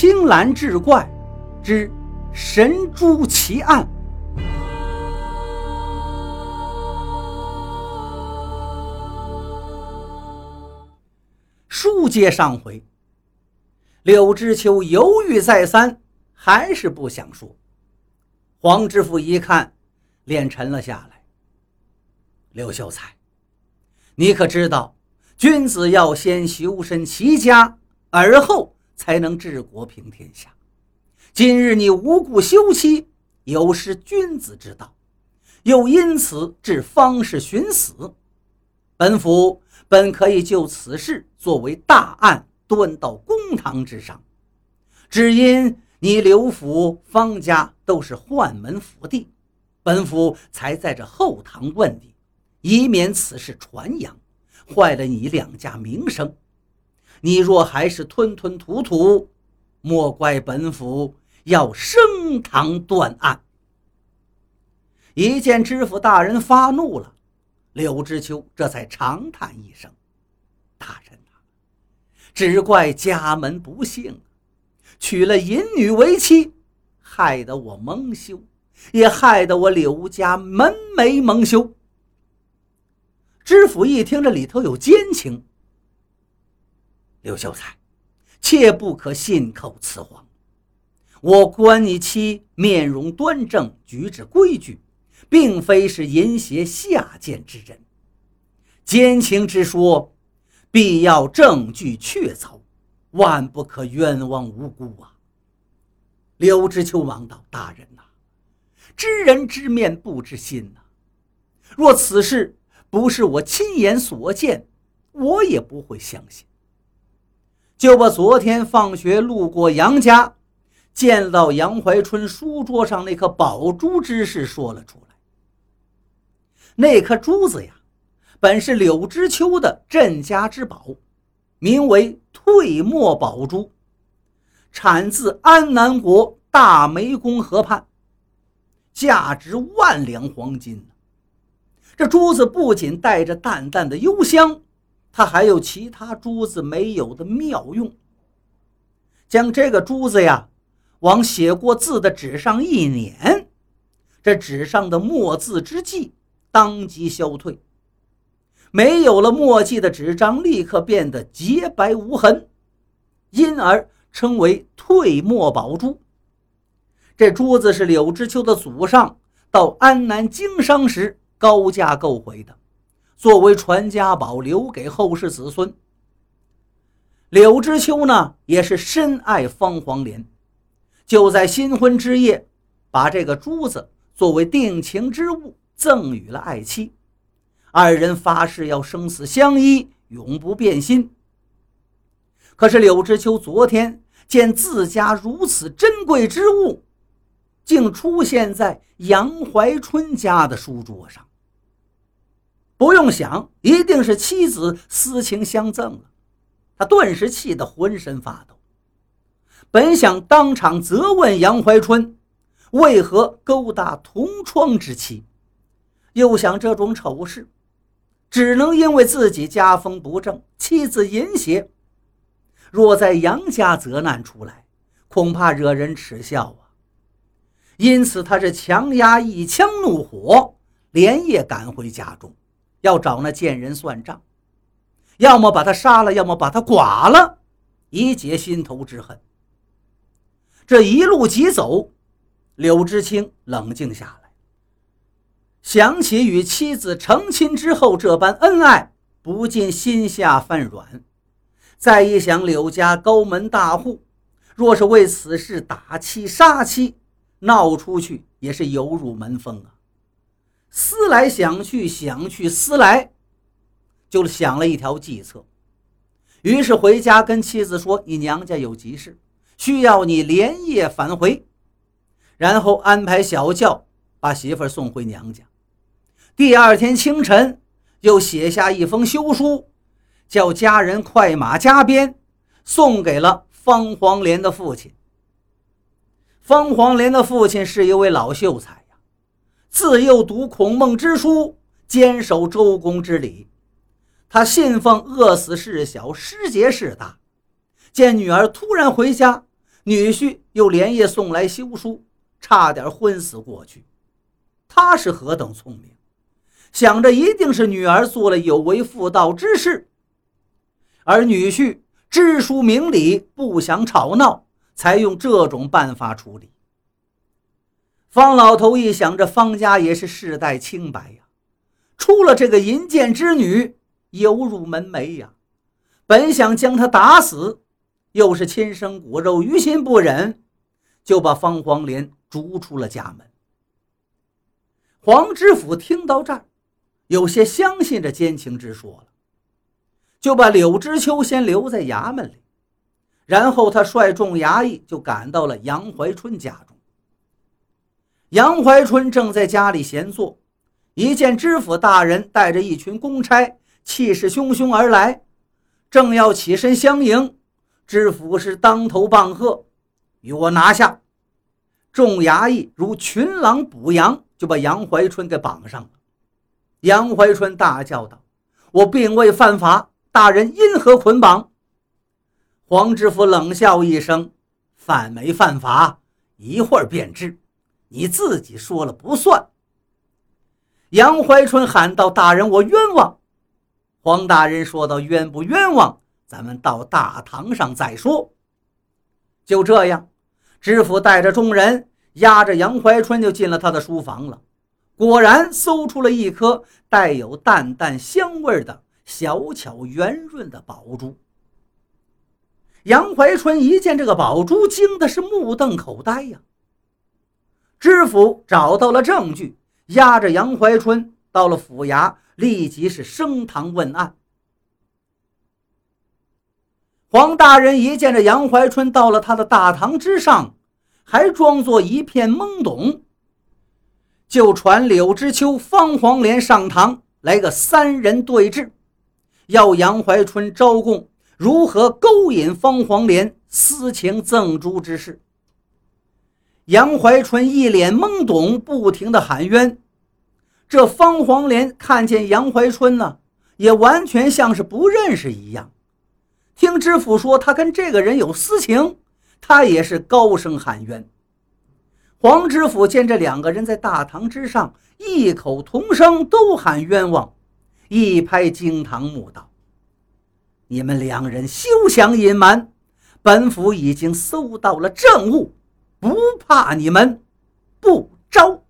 青蓝志怪之神珠奇案。书接上回，柳知秋犹豫再三，还是不想说。黄知府一看，脸沉了下来。刘秀才，你可知道，君子要先修身齐家，而后才能治国平天下。今日你无故休妻，有失君子之道，又因此致方氏寻死。本府本可以就此事作为大案，端到公堂之上，只因你刘府方家都是宦门府邸，本府才在这后堂问你。以免此事传扬，坏了你两家名声。你若还是吞吞吐吐，莫怪本府要升堂断案。一见知府大人发怒了，柳知秋这才长叹一声：“大人呐，只怪家门不幸，娶了淫女为妻，害得我蒙羞，也害得我柳家门楣蒙羞。”知府一听，这里头有奸情。刘秀才，切不可信口雌黄。我观你妻面容端正，举止规矩，并非是淫邪下贱之人。奸情之说，必要证据确凿，万不可冤枉无辜啊！刘知秋忙道：“大人呐，知人知面不知心呐。若此事……”不是我亲眼所见，我也不会相信。就把昨天放学路过杨家，见到杨怀春书桌上那颗宝珠之事说了出来。那颗珠子呀，本是柳知秋的镇家之宝，名为退墨宝珠，产自安南国大湄公河畔，价值万两黄金。这珠子不仅带着淡淡的幽香，它还有其他珠子没有的妙用。将这个珠子呀，往写过字的纸上一捻，这纸上的墨字之迹当即消退，没有了墨迹的纸张立刻变得洁白无痕，因而称为退墨宝珠。这珠子是柳知秋的祖上到安南经商时。高价购回的，作为传家宝留给后世子孙。柳知秋呢，也是深爱方黄莲，就在新婚之夜，把这个珠子作为定情之物赠予了爱妻。二人发誓要生死相依，永不变心。可是柳知秋昨天见自家如此珍贵之物，竟出现在杨怀春家的书桌上。不用想，一定是妻子私情相赠了。他顿时气得浑身发抖，本想当场责问杨怀春为何勾搭同窗之妻，又想这种丑事只能因为自己家风不正，妻子淫邪。若在杨家责难出来，恐怕惹人耻笑啊。因此，他是强压一腔怒火，连夜赶回家中。要找那贱人算账，要么把他杀了，要么把他剐了，以解心头之恨。这一路疾走，柳知青冷静下来，想起与妻子成亲之后这般恩爱，不禁心下泛软。再一想柳家高门大户，若是为此事打妻杀妻，闹出去也是有辱门风啊。思来想去，想去思来，就想了一条计策。于是回家跟妻子说：“你娘家有急事，需要你连夜返回。”然后安排小轿把媳妇送回娘家。第二天清晨，又写下一封休书，叫家人快马加鞭，送给了方黄莲的父亲。方黄莲的父亲是一位老秀才。自幼读孔孟之书，坚守周公之礼。他信奉“饿死事小，失节事大”。见女儿突然回家，女婿又连夜送来休书，差点昏死过去。他是何等聪明，想着一定是女儿做了有违妇道之事，而女婿知书明理，不想吵闹，才用这种办法处理。方老头一想，这方家也是世代清白呀，出了这个淫贱之女，犹入门楣呀。本想将她打死，又是亲生骨肉，于心不忍，就把方黄莲逐出了家门。黄知府听到这儿，有些相信这奸情之说了，就把柳知秋先留在衙门里，然后他率众衙役就赶到了杨怀春家中。杨怀春正在家里闲坐，一见知府大人带着一群公差，气势汹汹而来，正要起身相迎，知府是当头棒喝：“与我拿下！”众衙役如群狼捕羊，就把杨怀春给绑上了。杨怀春大叫道：“我并未犯法，大人因何捆绑？”黄知府冷笑一声：“犯没犯法，一会儿便知。”你自己说了不算。杨怀春喊道：“大人，我冤枉。”黄大人说道：“冤不冤枉，咱们到大堂上再说。”就这样，知府带着众人押着杨怀春就进了他的书房了。果然，搜出了一颗带有淡淡香味的小巧圆润的宝珠。杨怀春一见这个宝珠，惊的是目瞪口呆呀。知府找到了证据，押着杨怀春到了府衙，立即是升堂问案。黄大人一见这杨怀春到了他的大堂之上，还装作一片懵懂，就传柳知秋、方黄连上堂来个三人对质，要杨怀春招供如何勾引方黄连私情赠珠之事。杨怀春一脸懵懂，不停的喊冤。这方黄连看见杨怀春呢，也完全像是不认识一样。听知府说他跟这个人有私情，他也是高声喊冤。黄知府见这两个人在大堂之上异口同声都喊冤枉，一拍惊堂木道：“你们两人休想隐瞒，本府已经搜到了证物。”不怕你们不招。